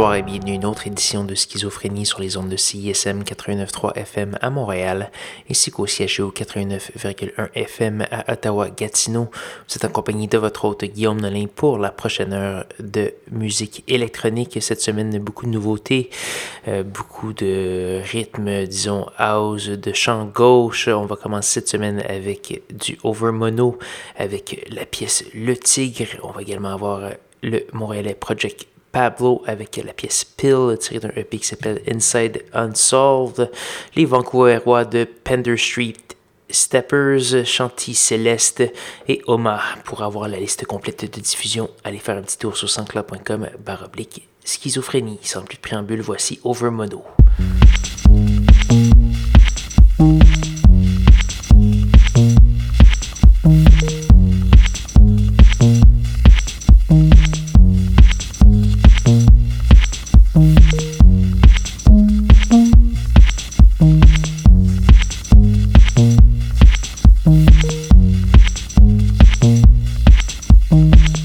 Bonsoir et bienvenue à une autre édition de Schizophrénie sur les ondes de CISM 89.3 FM à Montréal, ainsi qu'au CHO 89.1 FM à Ottawa-Gatineau. Vous êtes accompagné de votre hôte Guillaume Nolin pour la prochaine heure de musique électronique. Cette semaine, beaucoup de nouveautés, euh, beaucoup de rythmes, disons, house, de chant gauche. On va commencer cette semaine avec du over mono, avec la pièce Le Tigre. On va également avoir le Montréalais Project Pablo avec la pièce Pill tirée d'un EP qui s'appelle Inside Unsolved, les Vancouverois de Pender Street Steppers, Chanty Céleste et Oma. Pour avoir la liste complète de diffusion, allez faire un petit tour sur sanscloud.com baroblique schizophrénie. Sans plus de préambule, voici Over Mono. you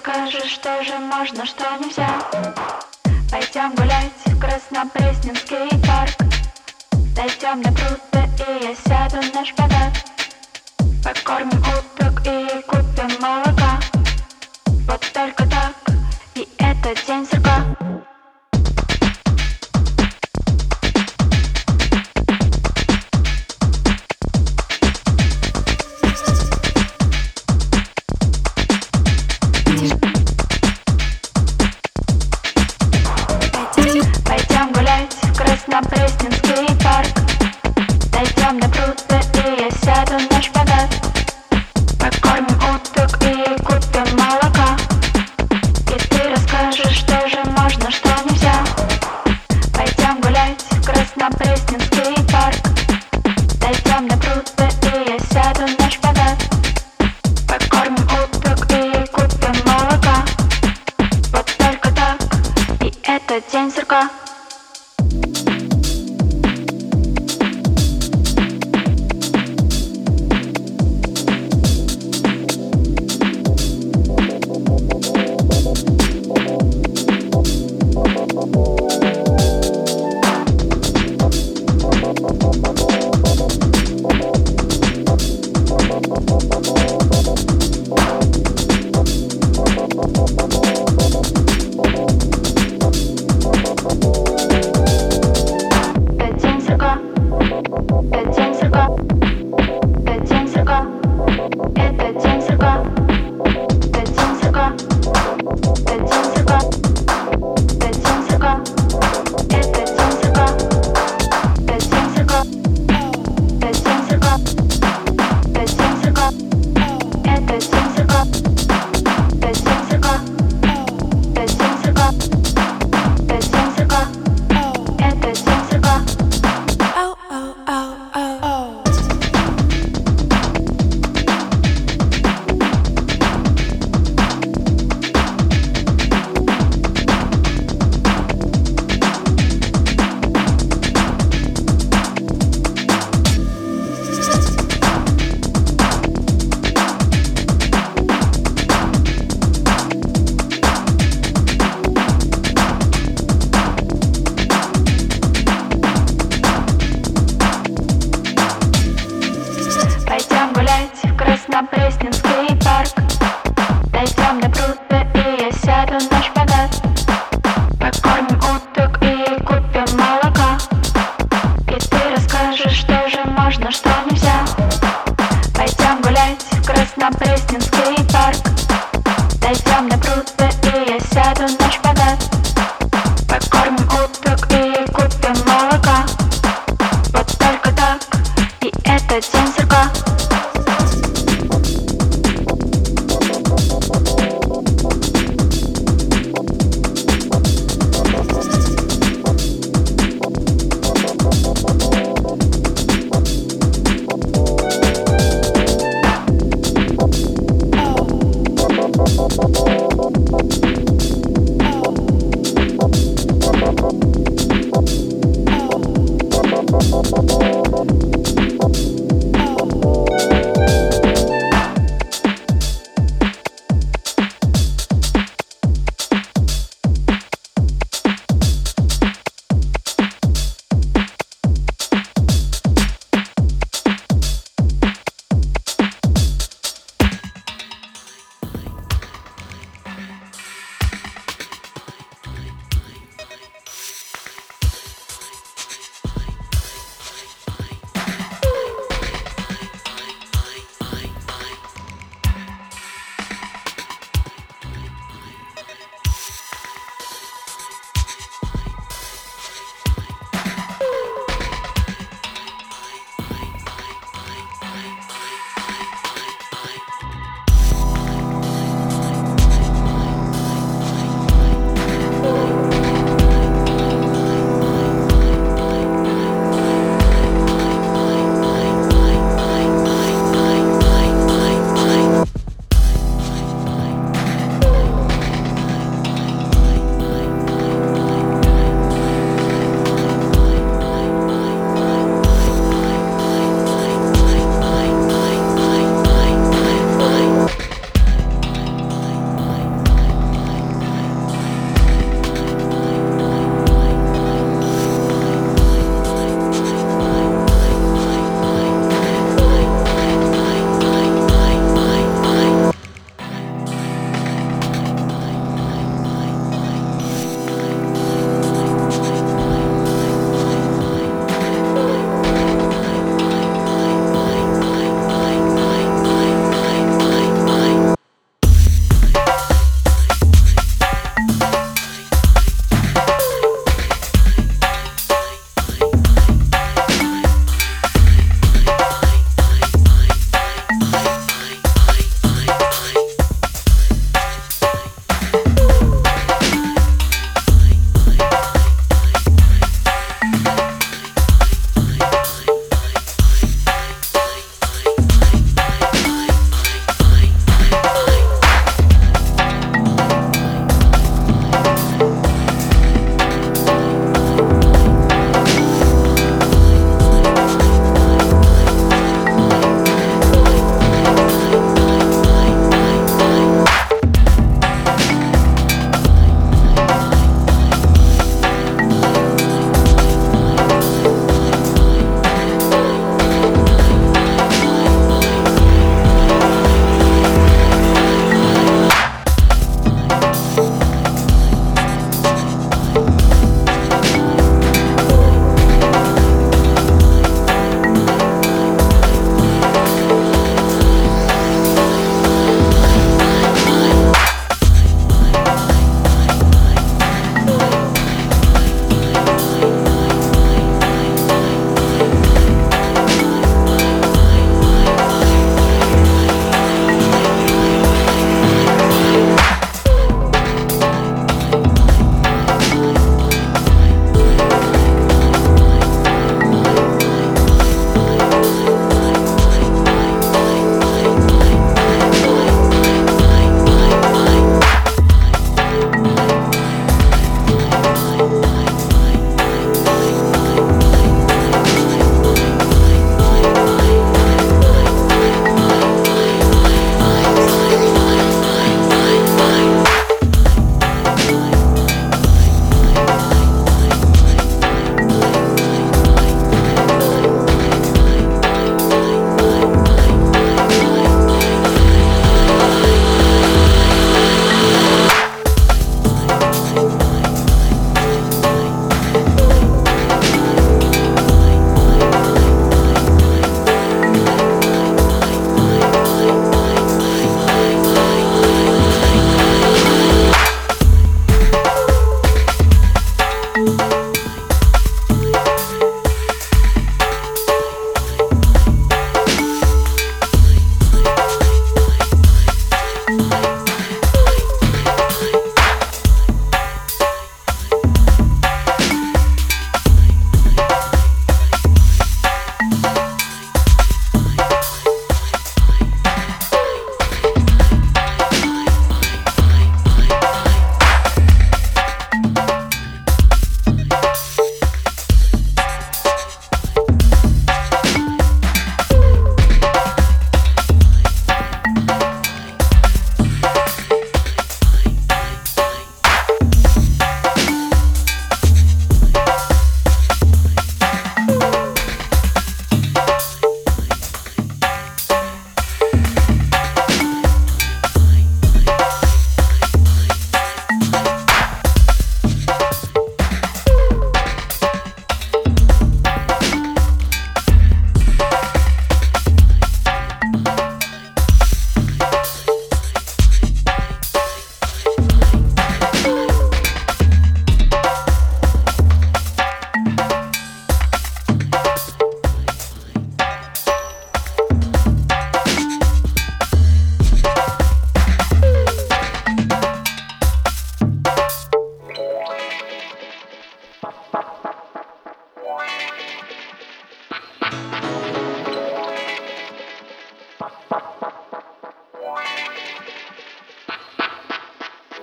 скажешь, что же можно, что нельзя. Пойдем гулять в Краснопресненский парк. Дойдем до круто, и я сяду на шпагат Покормим уток и купим молока. Вот только так, и это день сурка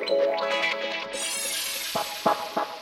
Pop, pop, pop.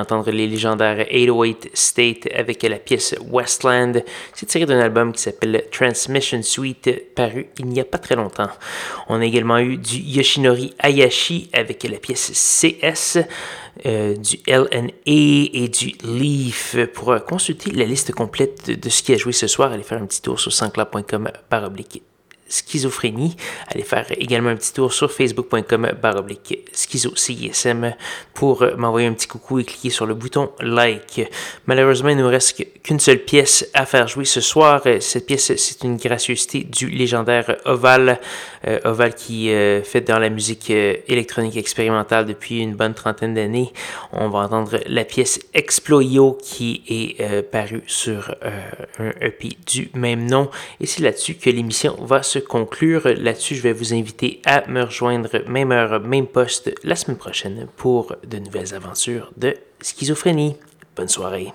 D'entendre les légendaires 808 State avec la pièce Westland. C'est tiré d'un album qui s'appelle Transmission Suite, paru il n'y a pas très longtemps. On a également eu du Yoshinori Hayashi avec la pièce CS. Euh, du LNA et du Leaf. Pour consulter la liste complète de, ce qui a joué ce soir, allez faire un petit tour sur sansclub.com par oblique schizophrénie. Allez faire également un petit tour sur facebook.com baroblique schizo CISM pour m'envoyer un petit coucou et cliquer sur le bouton like. Malheureusement, il ne nous reste qu'une seule pièce à faire jouer ce soir. Cette pièce, c'est une gracieuseté du légendaire Oval. Euh, Oval qui euh, fait dans la musique euh, électronique expérimentale depuis une bonne trentaine d'années. On va entendre la pièce Exploio qui est parue sur un EP du même nom. Et c'est là-dessus que l'émission va se conclure. Là-dessus, je vais vous inviter à me rejoindre même heure, même poste la semaine prochaine pour de nouvelles aventures de schizophrénie. Bonne soirée.